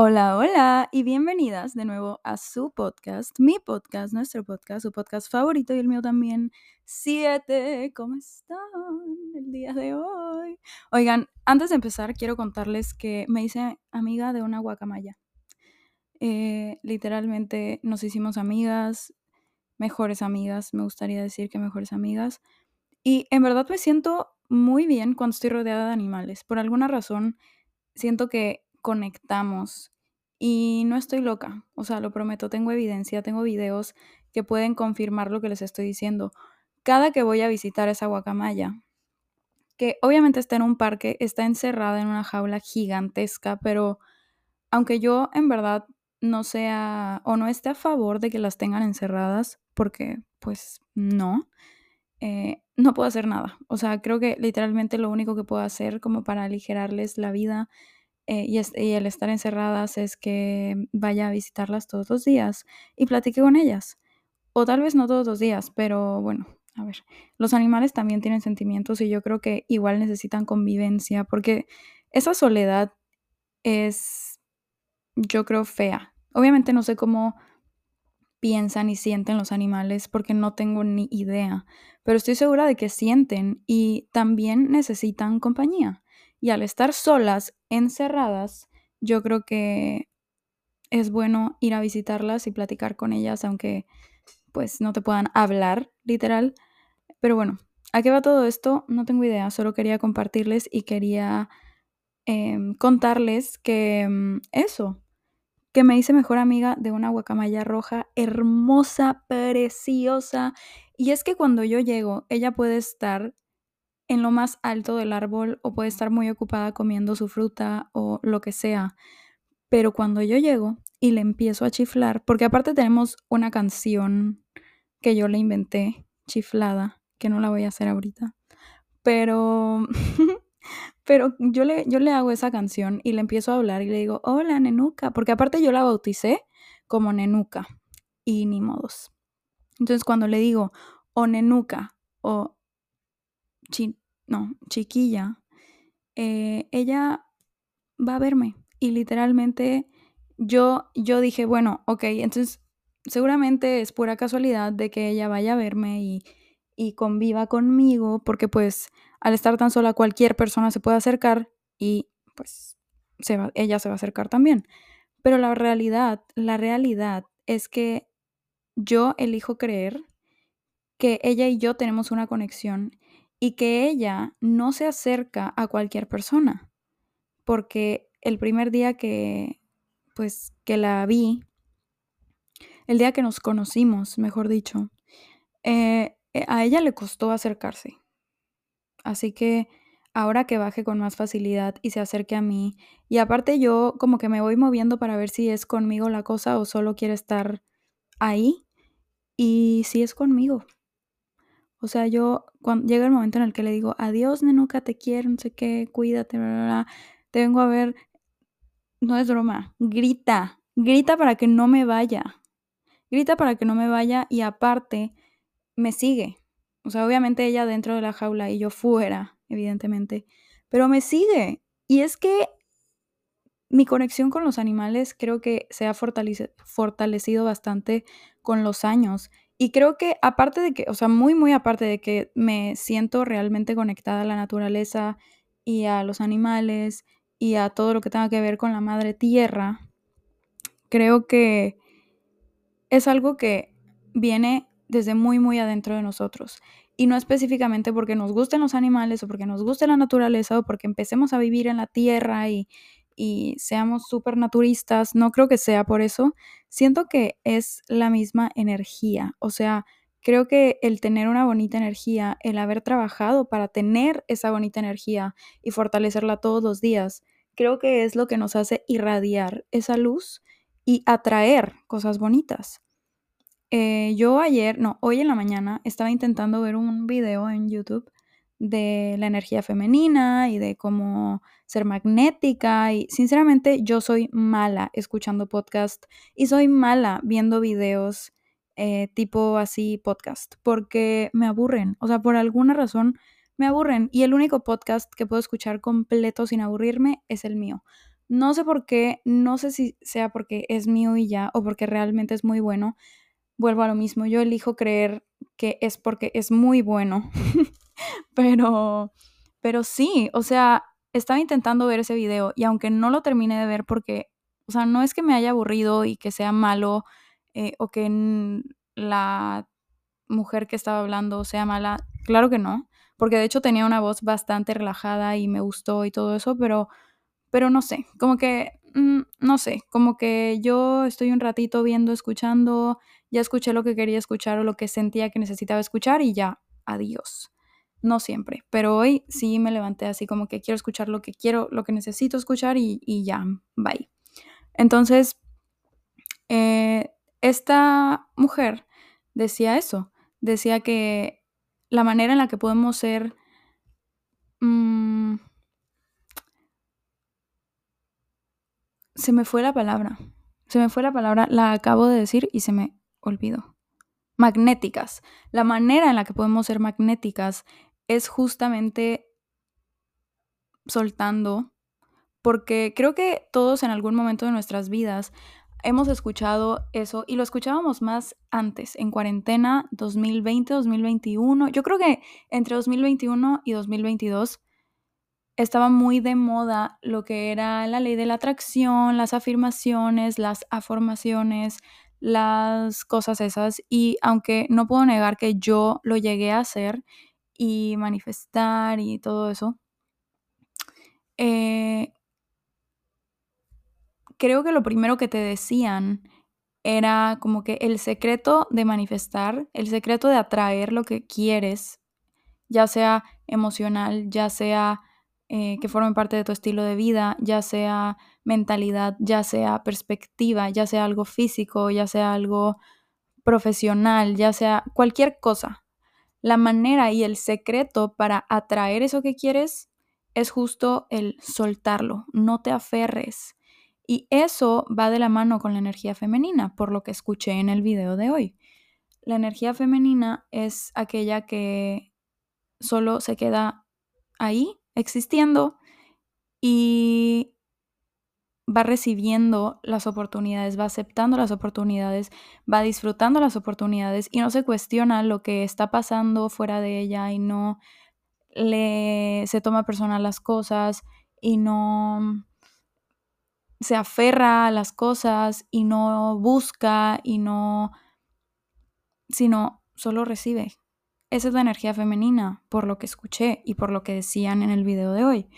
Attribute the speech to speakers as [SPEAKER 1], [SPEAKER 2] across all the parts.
[SPEAKER 1] Hola, hola y bienvenidas de nuevo a su podcast, mi podcast, nuestro podcast, su podcast favorito y el mío también, Siete. ¿Cómo están el día de hoy? Oigan, antes de empezar quiero contarles que me hice amiga de una guacamaya. Eh, literalmente nos hicimos amigas, mejores amigas, me gustaría decir que mejores amigas. Y en verdad me siento muy bien cuando estoy rodeada de animales. Por alguna razón, siento que conectamos. Y no estoy loca, o sea, lo prometo, tengo evidencia, tengo videos que pueden confirmar lo que les estoy diciendo. Cada que voy a visitar esa guacamaya, que obviamente está en un parque, está encerrada en una jaula gigantesca, pero aunque yo en verdad no sea o no esté a favor de que las tengan encerradas, porque pues no, eh, no puedo hacer nada. O sea, creo que literalmente lo único que puedo hacer como para aligerarles la vida eh, y, el estar encerradas es que vaya a visitarlas todos los días y platique con ellas. O tal vez no todos los días, pero bueno, a ver, los animales también tienen sentimientos y yo creo que igual necesitan convivencia porque esa soledad es, yo creo, fea. Obviamente no sé cómo piensan y sienten los animales porque no tengo ni idea, pero estoy segura de que sienten y también necesitan compañía. Y al estar solas, encerradas, yo creo que es bueno ir a visitarlas y platicar con ellas, aunque pues no te puedan hablar, literal. Pero bueno, ¿a qué va todo esto? No tengo idea, solo quería compartirles y quería em, contarles que em, eso, que me hice mejor amiga de una guacamaya roja hermosa, preciosa. Y es que cuando yo llego, ella puede estar en lo más alto del árbol o puede estar muy ocupada comiendo su fruta o lo que sea. Pero cuando yo llego y le empiezo a chiflar, porque aparte tenemos una canción que yo le inventé, chiflada, que no la voy a hacer ahorita, pero, pero yo, le, yo le hago esa canción y le empiezo a hablar y le digo, hola, Nenuca, porque aparte yo la bauticé como Nenuca y ni modos. Entonces cuando le digo, o Nenuca, o no, chiquilla, eh, ella va a verme. Y literalmente yo, yo dije, bueno, ok, entonces seguramente es pura casualidad de que ella vaya a verme y, y conviva conmigo, porque pues al estar tan sola cualquier persona se puede acercar y pues se va, ella se va a acercar también. Pero la realidad, la realidad es que yo elijo creer que ella y yo tenemos una conexión y que ella no se acerca a cualquier persona, porque el primer día que, pues, que la vi, el día que nos conocimos, mejor dicho, eh, eh, a ella le costó acercarse. Así que ahora que baje con más facilidad y se acerque a mí, y aparte yo como que me voy moviendo para ver si es conmigo la cosa o solo quiere estar ahí, y si es conmigo, o sea, yo cuando llega el momento en el que le digo, adiós, nenuca, te quiero, no sé qué, cuídate, bla, bla, bla, te vengo a ver, no es broma, grita, grita para que no me vaya, grita para que no me vaya y aparte me sigue. O sea, obviamente ella dentro de la jaula y yo fuera, evidentemente, pero me sigue. Y es que mi conexión con los animales creo que se ha fortalecido bastante con los años y creo que aparte de que, o sea, muy, muy aparte de que me siento realmente conectada a la naturaleza y a los animales y a todo lo que tenga que ver con la madre tierra, creo que es algo que viene desde muy, muy adentro de nosotros. Y no específicamente porque nos gusten los animales o porque nos guste la naturaleza o porque empecemos a vivir en la tierra y, y seamos súper naturistas, no creo que sea por eso. Siento que es la misma energía, o sea, creo que el tener una bonita energía, el haber trabajado para tener esa bonita energía y fortalecerla todos los días, creo que es lo que nos hace irradiar esa luz y atraer cosas bonitas. Eh, yo ayer, no, hoy en la mañana estaba intentando ver un video en YouTube de la energía femenina y de cómo ser magnética y sinceramente yo soy mala escuchando podcast y soy mala viendo videos eh, tipo así podcast porque me aburren, o sea, por alguna razón me aburren y el único podcast que puedo escuchar completo sin aburrirme es el mío. No sé por qué, no sé si sea porque es mío y ya, o porque realmente es muy bueno. Vuelvo a lo mismo, yo elijo creer que es porque es muy bueno. pero, pero sí, o sea, estaba intentando ver ese video y aunque no lo terminé de ver porque, o sea, no es que me haya aburrido y que sea malo eh, o que la mujer que estaba hablando sea mala, claro que no, porque de hecho tenía una voz bastante relajada y me gustó y todo eso, pero, pero no sé, como que, mm, no sé, como que yo estoy un ratito viendo, escuchando, ya escuché lo que quería escuchar o lo que sentía que necesitaba escuchar y ya, adiós. No siempre, pero hoy sí me levanté así como que quiero escuchar lo que quiero, lo que necesito escuchar y, y ya, bye. Entonces, eh, esta mujer decía eso, decía que la manera en la que podemos ser... Mmm, se me fue la palabra. Se me fue la palabra, la acabo de decir y se me olvidó. Magnéticas. La manera en la que podemos ser magnéticas es justamente soltando, porque creo que todos en algún momento de nuestras vidas hemos escuchado eso y lo escuchábamos más antes, en cuarentena 2020, 2021. Yo creo que entre 2021 y 2022 estaba muy de moda lo que era la ley de la atracción, las afirmaciones, las afirmaciones, las cosas esas. Y aunque no puedo negar que yo lo llegué a hacer y manifestar y todo eso, eh, creo que lo primero que te decían era como que el secreto de manifestar, el secreto de atraer lo que quieres, ya sea emocional, ya sea eh, que forme parte de tu estilo de vida, ya sea mentalidad, ya sea perspectiva, ya sea algo físico, ya sea algo profesional, ya sea cualquier cosa. La manera y el secreto para atraer eso que quieres es justo el soltarlo, no te aferres. Y eso va de la mano con la energía femenina, por lo que escuché en el video de hoy. La energía femenina es aquella que solo se queda ahí, existiendo, y va recibiendo las oportunidades, va aceptando las oportunidades, va disfrutando las oportunidades y no se cuestiona lo que está pasando fuera de ella y no le se toma personal las cosas y no se aferra a las cosas y no busca y no, sino solo recibe. Esa es la energía femenina, por lo que escuché y por lo que decían en el video de hoy.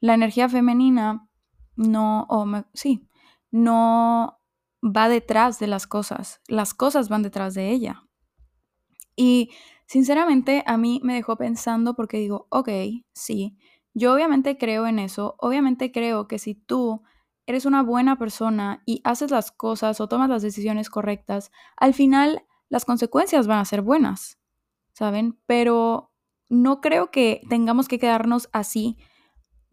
[SPEAKER 1] La energía femenina no, o sí, no va detrás de las cosas, las cosas van detrás de ella. Y sinceramente a mí me dejó pensando porque digo, ok, sí, yo obviamente creo en eso, obviamente creo que si tú eres una buena persona y haces las cosas o tomas las decisiones correctas, al final las consecuencias van a ser buenas, ¿saben? Pero no creo que tengamos que quedarnos así,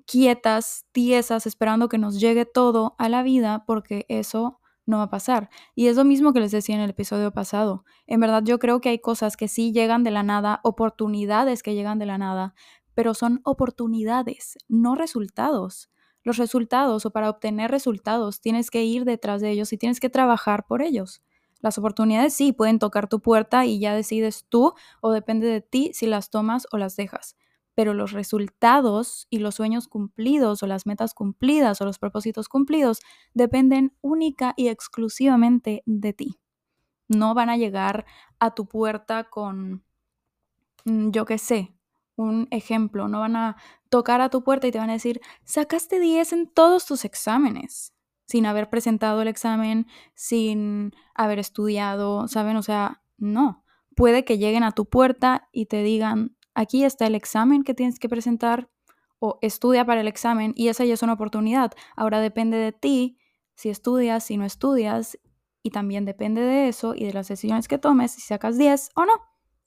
[SPEAKER 1] quietas, tiesas, esperando que nos llegue todo a la vida, porque eso no va a pasar. Y es lo mismo que les decía en el episodio pasado. En verdad yo creo que hay cosas que sí llegan de la nada, oportunidades que llegan de la nada, pero son oportunidades, no resultados los resultados o para obtener resultados tienes que ir detrás de ellos y tienes que trabajar por ellos. Las oportunidades sí pueden tocar tu puerta y ya decides tú o depende de ti si las tomas o las dejas. Pero los resultados y los sueños cumplidos o las metas cumplidas o los propósitos cumplidos dependen única y exclusivamente de ti. No van a llegar a tu puerta con, mm, yo qué sé, un ejemplo, no van a tocar a tu puerta y te van a decir, sacaste 10 en todos tus exámenes, sin haber presentado el examen, sin haber estudiado, ¿saben? O sea, no. Puede que lleguen a tu puerta y te digan, aquí está el examen que tienes que presentar o estudia para el examen y esa ya es una oportunidad. Ahora depende de ti si estudias, si no estudias y también depende de eso y de las decisiones que tomes si sacas 10 o no.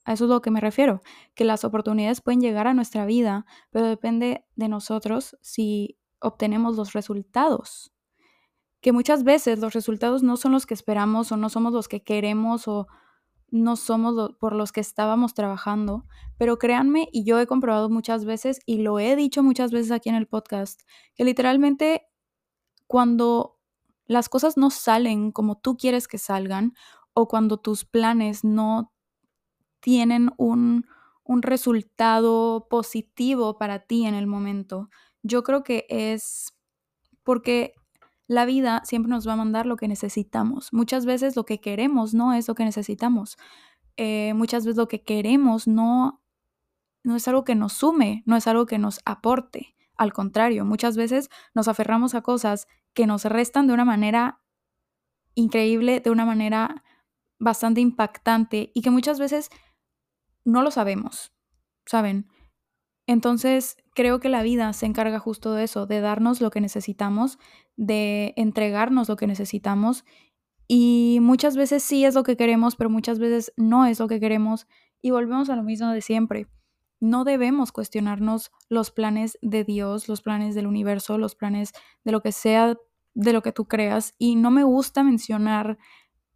[SPEAKER 1] A eso es lo que me refiero, que las oportunidades pueden llegar a nuestra vida, pero depende de nosotros si obtenemos los resultados. Que muchas veces los resultados no son los que esperamos o no somos los que queremos o no somos por los que estábamos trabajando, pero créanme, y yo he comprobado muchas veces y lo he dicho muchas veces aquí en el podcast, que literalmente cuando las cosas no salen como tú quieres que salgan o cuando tus planes no tienen un, un resultado positivo para ti en el momento, yo creo que es porque la vida siempre nos va a mandar lo que necesitamos. Muchas veces lo que queremos no es lo que necesitamos. Eh, muchas veces lo que queremos no, no es algo que nos sume, no es algo que nos aporte. Al contrario, muchas veces nos aferramos a cosas que nos restan de una manera increíble, de una manera bastante impactante y que muchas veces no lo sabemos, ¿saben? Entonces, creo que la vida se encarga justo de eso, de darnos lo que necesitamos, de entregarnos lo que necesitamos. Y muchas veces sí es lo que queremos, pero muchas veces no es lo que queremos. Y volvemos a lo mismo de siempre. No debemos cuestionarnos los planes de Dios, los planes del universo, los planes de lo que sea, de lo que tú creas. Y no me gusta mencionar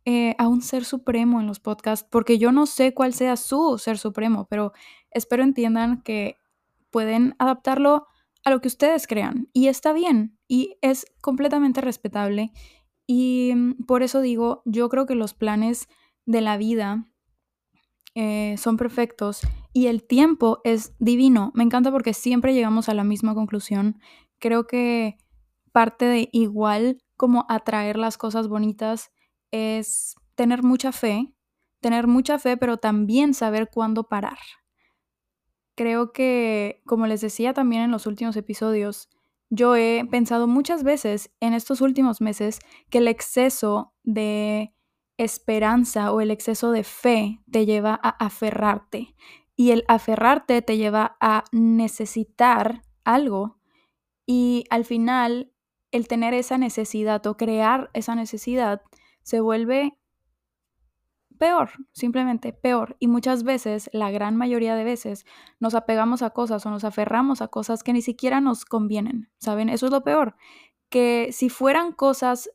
[SPEAKER 1] eh, a un ser supremo en los podcasts, porque yo no sé cuál sea su ser supremo, pero espero entiendan que pueden adaptarlo a lo que ustedes crean y está bien y es completamente respetable y mm, por eso digo, yo creo que los planes de la vida eh, son perfectos y el tiempo es divino. Me encanta porque siempre llegamos a la misma conclusión. Creo que parte de igual como atraer las cosas bonitas es tener mucha fe, tener mucha fe, pero también saber cuándo parar creo que, como les decía también en los últimos episodios, yo he pensado muchas veces en estos últimos meses que el exceso de esperanza o el exceso de fe te lleva a aferrarte y el aferrarte te lleva a necesitar algo y al final el tener esa necesidad o crear esa necesidad se vuelve peor, simplemente peor. Y muchas veces, la gran mayoría de veces, nos apegamos a cosas o nos aferramos a cosas que ni siquiera nos convienen, ¿saben? Eso es lo peor. Que si fueran cosas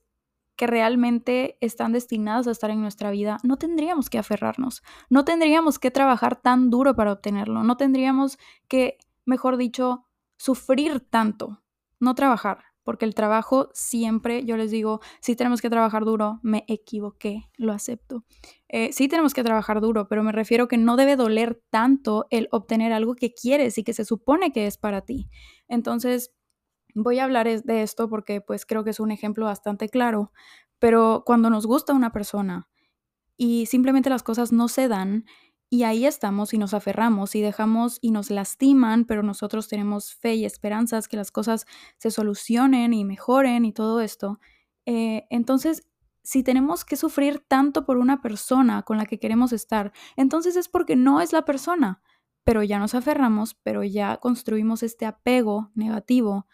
[SPEAKER 1] que realmente están destinadas a estar en nuestra vida, no tendríamos que aferrarnos, no tendríamos que trabajar tan duro para obtenerlo, no tendríamos que, mejor dicho, sufrir tanto, no trabajar, porque el trabajo siempre, yo les digo, si tenemos que trabajar duro, me equivoqué, lo acepto. Eh, sí tenemos que trabajar duro, pero me refiero que no debe doler tanto el obtener algo que quieres y que se supone que es para ti. Entonces, voy a hablar de esto porque pues creo que es un ejemplo bastante claro, pero cuando nos gusta una persona y simplemente las cosas no se dan, y ahí estamos y nos aferramos y dejamos y nos lastiman, pero nosotros tenemos fe y esperanzas que las cosas se solucionen y mejoren y todo esto. Eh, entonces, si tenemos que sufrir tanto por una persona con la que queremos estar, entonces es porque no es la persona, pero ya nos aferramos, pero ya construimos este apego negativo,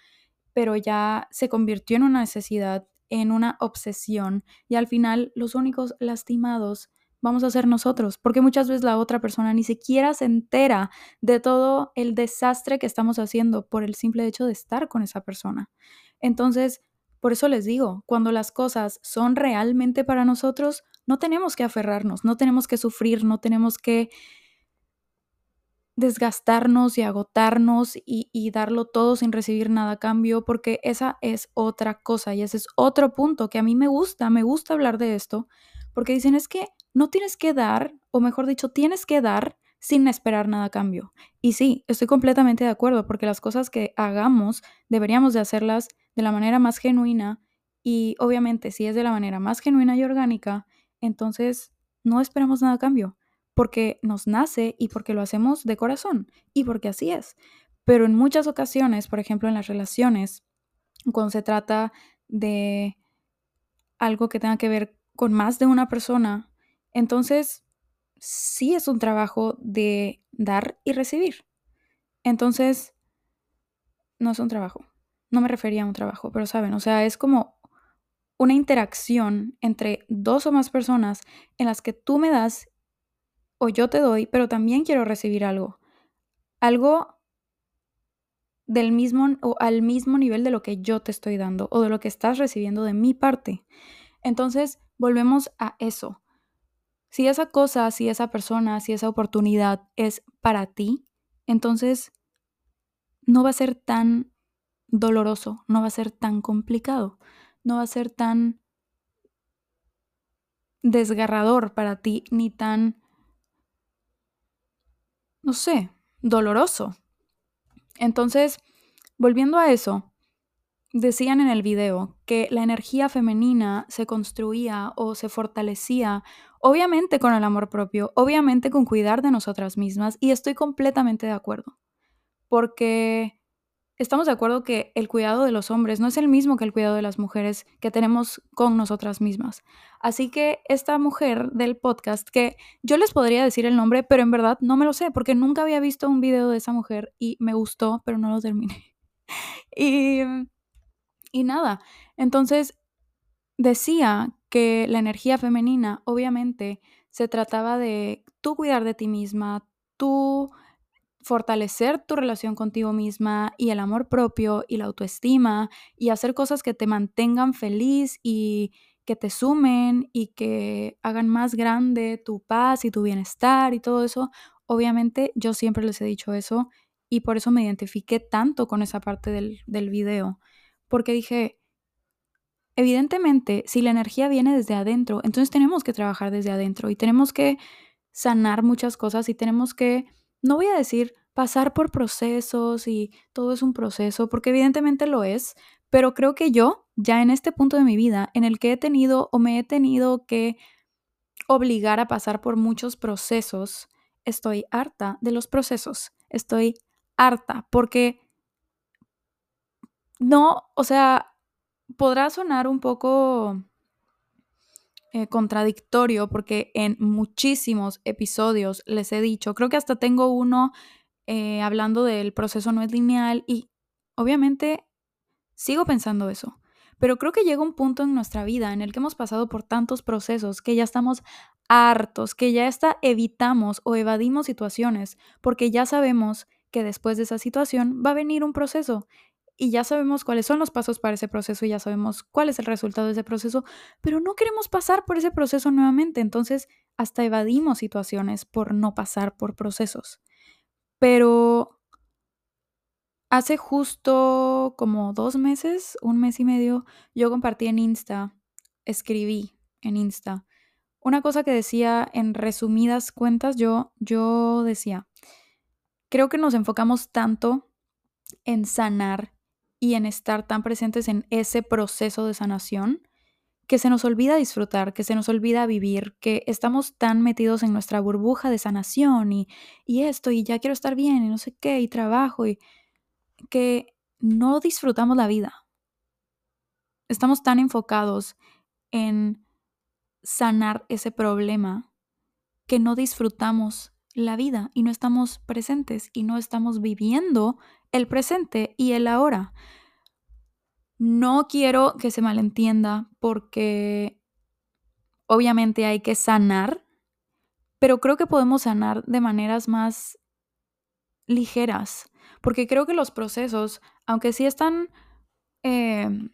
[SPEAKER 1] pero ya se convirtió en una necesidad, en una obsesión y al final los únicos lastimados vamos a ser nosotros, porque muchas veces la otra persona ni siquiera se entera de todo el desastre que estamos haciendo por el simple hecho de estar con esa persona. Entonces, por eso les digo, cuando las cosas son realmente para nosotros, no tenemos que aferrarnos, no tenemos que sufrir, no tenemos que desgastarnos y agotarnos y, darlo todo sin recibir nada a cambio, porque esa es otra cosa y ese es otro punto que a mí me gusta, me gusta hablar de esto, porque dicen es que no tienes que dar, o mejor dicho, tienes que dar sin esperar nada a cambio. Y sí, estoy completamente de acuerdo, porque las cosas que hagamos deberíamos de hacerlas de la manera más genuina y obviamente si es de la manera más genuina y orgánica, entonces no esperamos nada a cambio, porque nos nace y porque lo hacemos de corazón y porque así es. Pero en muchas ocasiones, por ejemplo en las relaciones, cuando se trata de algo que tenga que ver con más de una persona, entonces sí es un trabajo de dar y recibir. Entonces, no es un trabajo. No me refería a un trabajo, pero saben, o sea, es como una interacción entre dos o más personas en las que tú me das o yo te doy, pero también quiero recibir algo. Algo del mismo o al mismo nivel de lo que yo te estoy dando o de lo que estás recibiendo de mi parte. Entonces, volvemos a eso. Si esa cosa, si esa persona, si esa oportunidad es para ti, entonces no va a ser tan doloroso, no va a ser tan complicado, no va a ser tan desgarrador para ti, ni tan, no sé, doloroso. Entonces, volviendo a eso, decían en el video que la energía femenina se construía o se fortalecía, obviamente con el amor propio, obviamente con cuidar de nosotras mismas, y estoy completamente de acuerdo, porque estamos de acuerdo que el cuidado de los hombres no es el mismo que el cuidado de las mujeres que tenemos con nosotras mismas. Así que esta mujer del podcast, que yo les podría decir el nombre, pero en verdad no me lo sé, porque nunca había visto un video de esa mujer y me gustó, pero no lo terminé. y, y nada, entonces decía que la energía femenina obviamente se trataba de tú cuidar de ti misma, tú fortalecer tu relación contigo misma y el amor propio y la autoestima y hacer cosas que te mantengan feliz y que te sumen y que hagan más grande tu paz y tu bienestar y todo eso. Obviamente yo siempre les he dicho eso y por eso me identifiqué tanto con esa parte del, del video, porque dije, evidentemente, si la energía viene desde adentro, entonces tenemos que trabajar desde adentro y tenemos que sanar muchas cosas y tenemos que no voy a decir pasar por procesos y todo es un proceso, porque evidentemente lo es, pero creo que yo, ya en este punto de mi vida, en el que he tenido o me he tenido que obligar a pasar por muchos procesos, estoy harta de los procesos, estoy harta, porque no, o sea, podrá sonar un poco eh, contradictorio porque en muchísimos episodios les he dicho, creo que hasta tengo uno eh, hablando del proceso no es lineal y obviamente sigo pensando eso. Pero creo que llega un punto en nuestra vida en el que hemos pasado por tantos procesos que ya estamos hartos, que ya hasta evitamos o evadimos situaciones porque ya sabemos que después de esa situación va a venir un proceso y ya sabemos cuáles son los pasos para ese proceso y ya sabemos cuál es el resultado de ese proceso, pero no queremos pasar por ese proceso nuevamente, entonces hasta evadimos situaciones por no pasar por procesos. Pero hace justo como dos meses, un mes y medio, yo compartí en Insta, escribí en Insta, una cosa que decía en resumidas cuentas, yo, yo decía, creo que nos enfocamos tanto en sanar y en estar tan presentes en ese proceso de sanación, que se nos olvida disfrutar, que se nos olvida vivir, que estamos tan metidos en nuestra burbuja de sanación y, y esto, y ya quiero estar bien, y no sé qué, y trabajo, y que no disfrutamos la vida. Estamos tan enfocados en sanar ese problema que no disfrutamos la vida y no estamos presentes y no estamos viviendo el presente y el ahora. No quiero que se malentienda porque obviamente hay que sanar, pero creo que podemos sanar de maneras más ligeras, porque creo que los procesos, aunque sí están, em,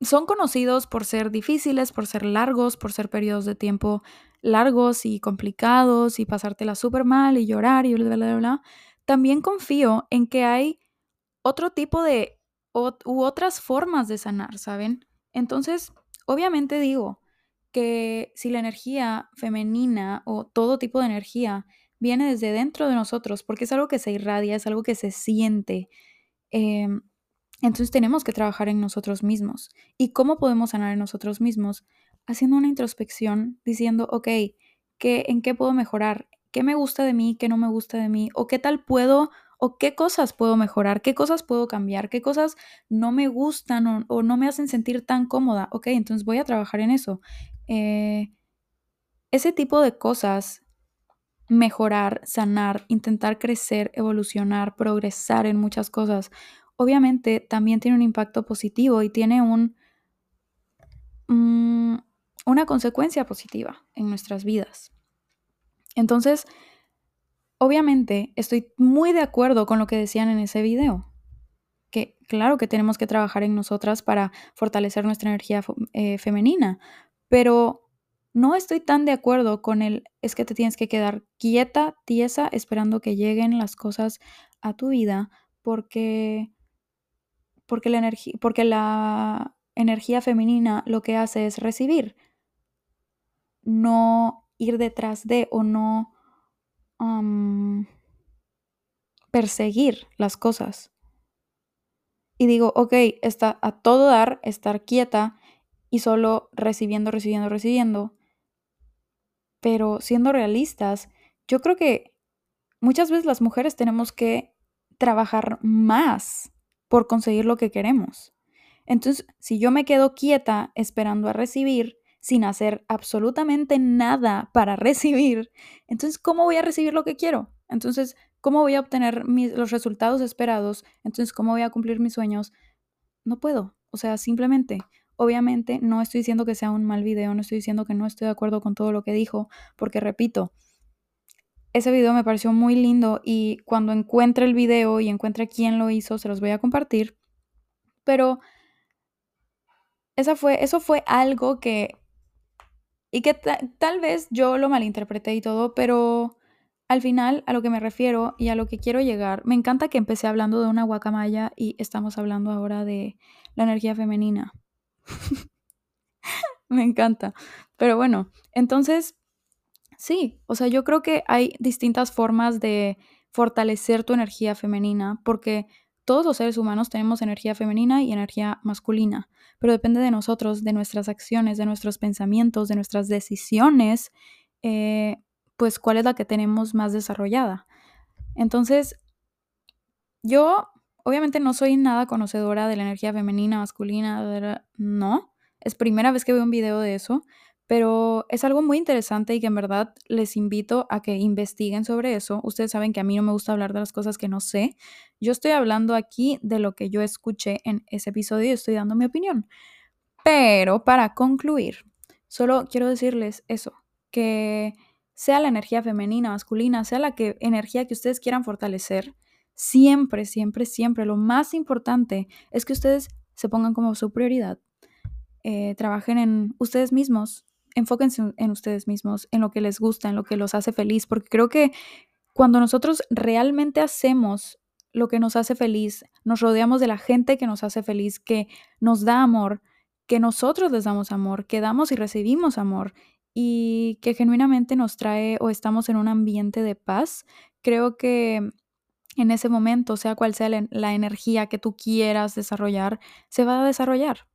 [SPEAKER 1] son conocidos por ser difíciles, por ser largos, por ser periodos de tiempo largos y complicados y pasártela súper mal y llorar y bla, bla, bla, también confío en que hay otro tipo de u otras formas de sanar, ¿saben? Entonces, obviamente digo que si la energía femenina o todo tipo de energía viene desde dentro de nosotros, porque es algo que se irradia, es algo que se siente, em, entonces tenemos que trabajar en nosotros mismos. ¿Y cómo podemos sanar en nosotros mismos? Haciendo una introspección, diciendo, ok, ¿qué, ¿en qué puedo mejorar? Qué me gusta de mí, qué no me gusta de mí, o qué tal puedo, o qué cosas puedo mejorar, qué cosas puedo cambiar, qué cosas no me gustan o, no me hacen sentir tan cómoda. Ok, entonces voy a trabajar en eso. Eh, ese tipo de cosas, mejorar, sanar, intentar crecer, evolucionar, progresar en muchas cosas, obviamente también tiene un impacto positivo y tiene un, mm, una consecuencia positiva en nuestras vidas. Entonces, obviamente estoy muy de acuerdo con lo que decían en ese video. Que claro que tenemos que trabajar en nosotras para fortalecer nuestra energía eh, femenina, pero no estoy tan de acuerdo con el es que te tienes que quedar quieta, tiesa, esperando que lleguen las cosas a tu vida porque, porque, la, porque la energía femenina lo que hace es recibir, no ir detrás de o no perseguir las cosas. Y digo, ok, está a todo dar, estar quieta y solo recibiendo, recibiendo, recibiendo. Pero siendo realistas, yo creo que muchas veces las mujeres tenemos que trabajar más por conseguir lo que queremos. Entonces, si yo me quedo quieta esperando a recibir, sin hacer absolutamente nada para recibir, entonces, ¿cómo voy a recibir lo que quiero? Entonces, ¿cómo voy a obtener los resultados esperados? Entonces, ¿cómo voy a cumplir mis sueños? No puedo. O sea, simplemente, obviamente, no estoy diciendo que sea un mal video, no estoy diciendo que no estoy de acuerdo con todo lo que dijo, porque repito, ese video me pareció muy lindo y cuando encuentre el video y encuentre quién lo hizo, se los voy a compartir. Pero esa fue, eso fue algo que... Y que tal vez yo lo malinterpreté y todo, pero al final a lo que me refiero y a lo que quiero llegar, me encanta que empecé hablando de una guacamaya y estamos hablando ahora de la energía femenina. me encanta. Pero bueno, entonces Sí, o sea, yo creo que hay distintas formas de fortalecer tu energía femenina, porque todos los seres humanos tenemos energía femenina y energía masculina, pero depende de nosotros, de nuestras acciones, de nuestros pensamientos, de nuestras decisiones, eh, pues cuál es la que tenemos más desarrollada. Entonces, yo obviamente no soy nada conocedora de la energía femenina, masculina, no, es primera vez que veo un video de eso, pero es algo muy interesante y que en verdad les invito a que investiguen sobre eso. Ustedes saben que a mí no me gusta hablar de las cosas que no sé. Yo estoy hablando aquí de lo que yo escuché en ese episodio y estoy dando mi opinión. Pero para concluir, solo quiero decirles eso, que sea la energía femenina, masculina, sea la que, energía que ustedes quieran fortalecer, siempre, siempre, siempre, lo más importante es que ustedes se pongan como su prioridad. Eh, trabajen en ustedes mismos, enfóquense en ustedes mismos, en lo que les gusta, en lo que los hace feliz, porque creo que cuando nosotros realmente hacemos lo que nos hace feliz, nos rodeamos de la gente que nos hace feliz, que nos da amor, que nosotros les damos amor, que damos y recibimos amor y que genuinamente nos trae o estamos en un ambiente de paz, creo que en ese momento, sea cual sea la, energía que tú quieras desarrollar, se va a desarrollar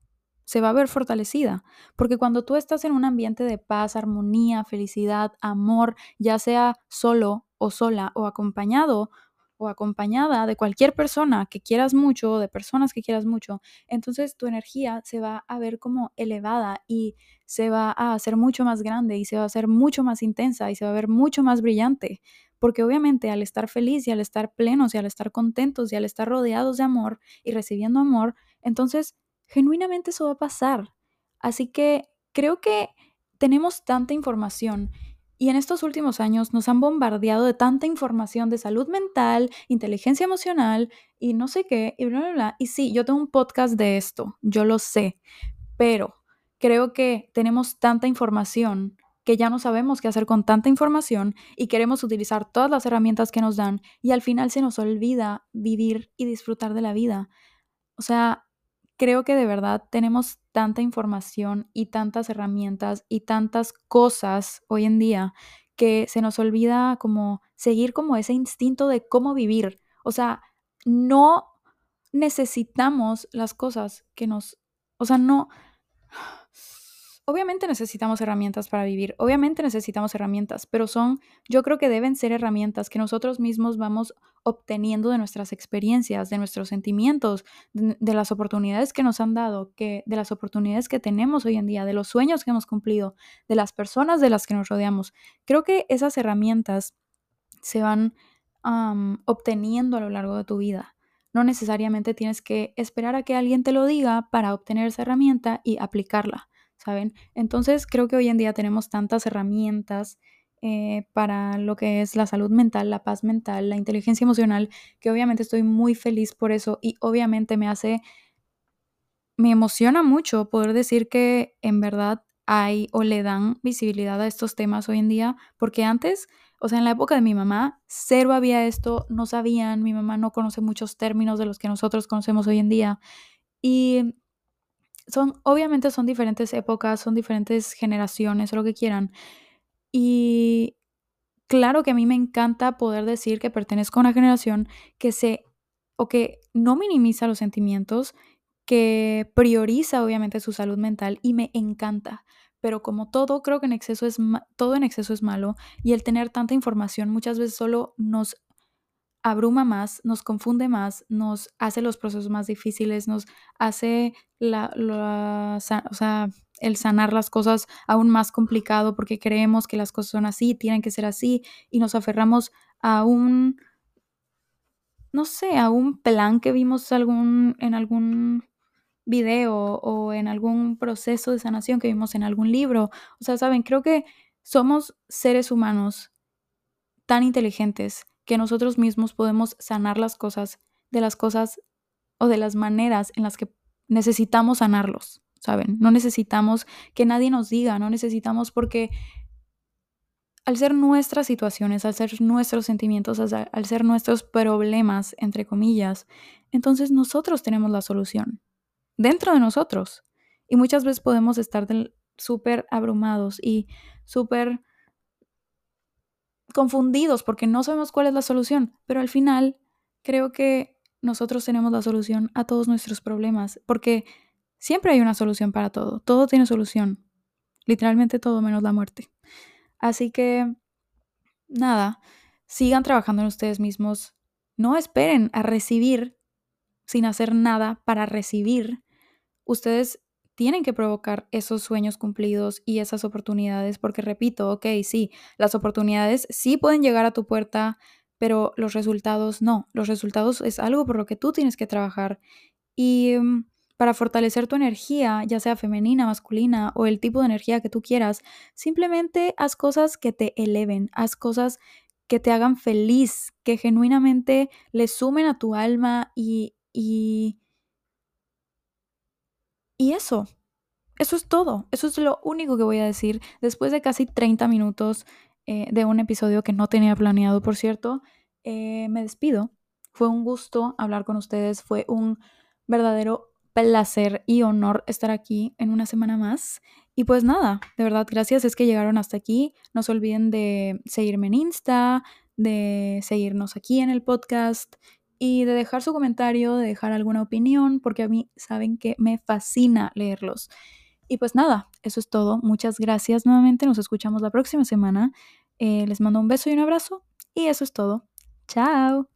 [SPEAKER 1] se va a ver fortalecida. Porque cuando tú estás en un ambiente de paz, armonía, felicidad, amor, ya sea solo o sola o acompañado o acompañada de cualquier persona que quieras mucho o de personas que quieras mucho, entonces tu energía se va a ver como elevada y se va a hacer mucho más grande y se va a hacer mucho más intensa y se va a ver mucho más brillante. Porque obviamente al estar feliz y al estar plenos y al estar contentos y al estar rodeados de amor y recibiendo amor, entonces genuinamente eso va a pasar. Así que creo que tenemos tanta información y en estos últimos años nos han bombardeado de tanta información de salud mental, inteligencia emocional y no sé qué, y bla, bla, bla. Y sí, yo tengo un podcast de esto, yo lo sé, pero creo que tenemos tanta información que ya no sabemos qué hacer con tanta información y queremos utilizar todas las herramientas que nos dan y al final se nos olvida vivir y disfrutar de la vida. O sea, creo que de verdad tenemos tanta información y tantas herramientas y tantas cosas hoy en día que se nos olvida como seguir como ese instinto de cómo vivir. O sea, no necesitamos las cosas que nos, o sea, no, obviamente necesitamos herramientas para vivir, obviamente necesitamos herramientas, pero son, yo creo que deben ser herramientas que nosotros mismos vamos obteniendo de nuestras experiencias, de nuestros sentimientos, de, las oportunidades que nos han dado, que, de las oportunidades que tenemos hoy en día, de los sueños que hemos cumplido, de las personas de las que nos rodeamos. Creo que esas herramientas se van obteniendo a lo largo de tu vida. No necesariamente tienes que esperar a que alguien te lo diga para obtener esa herramienta y aplicarla ¿saben? Entonces creo que hoy en día tenemos tantas herramientas eh, para lo que es la salud mental, la paz mental, la inteligencia emocional, que obviamente estoy muy feliz por eso y obviamente me hace, me emociona mucho poder decir que en verdad hay o le dan visibilidad a estos temas hoy en día, porque antes, O sea, en la época de mi mamá, cero había esto, no sabían, mi mamá no conoce muchos términos de los que nosotros conocemos hoy en día. Y son, obviamente son diferentes épocas, son diferentes generaciones lo que quieran. Y claro que a mí me encanta poder decir que pertenezco a una generación que se, o que no minimiza los sentimientos, que prioriza obviamente su salud mental y me encanta. Pero como todo, creo que en exceso es todo en exceso es malo y el tener tanta información muchas veces solo nos abruma más, nos confunde más, nos hace los procesos más difíciles, nos hace la, o sea, el sanar las cosas aún más complicado porque creemos que las cosas son así, tienen que ser así y nos aferramos a un, no sé, a un plan que vimos algún, en algún video o en algún proceso de sanación que vimos en algún libro. O sea, saben, creo que somos seres humanos tan inteligentes que nosotros mismos podemos sanar las cosas de las cosas o de las maneras en las que necesitamos sanarlos, ¿saben? No necesitamos que nadie nos diga, no necesitamos porque al ser nuestras situaciones, al ser nuestros sentimientos, al ser nuestros problemas, entre comillas, entonces nosotros tenemos la solución dentro de nosotros. Y muchas veces podemos estar súper abrumados y súper confundidos porque no sabemos cuál es la solución, pero al final creo que nosotros tenemos la solución a todos nuestros problemas, porque siempre hay una solución para todo, todo tiene solución, literalmente todo menos la muerte. Así que, nada, sigan trabajando en ustedes mismos, no esperen a recibir sin hacer nada para recibir ustedes tienen que provocar esos sueños cumplidos y esas oportunidades, porque repito, ok, sí, las oportunidades sí pueden llegar a tu puerta, pero los resultados no. Los resultados es algo por lo que tú tienes que trabajar. Y mm, para fortalecer tu energía, ya sea femenina, masculina o el tipo de energía que tú quieras, simplemente haz cosas que te eleven, haz cosas que te hagan feliz, que genuinamente le sumen a tu alma y, y y eso, eso es todo. Eso es lo único que voy a decir. Después de casi 30 minutos eh, de un episodio que no tenía planeado, por cierto, eh, me despido. Fue un gusto hablar con ustedes. Fue un verdadero placer y honor estar aquí en una semana más. Y pues nada, de verdad, gracias. Es que llegaron hasta aquí. No se olviden de seguirme en Insta, de seguirnos aquí en el podcast y de dejar su comentario, de dejar alguna opinión, porque a mí saben que me fascina leerlos. Y pues nada, eso es todo. Muchas gracias nuevamente. Nos escuchamos la próxima semana. Eh, les mando un beso y un abrazo. Y eso es todo. Chao.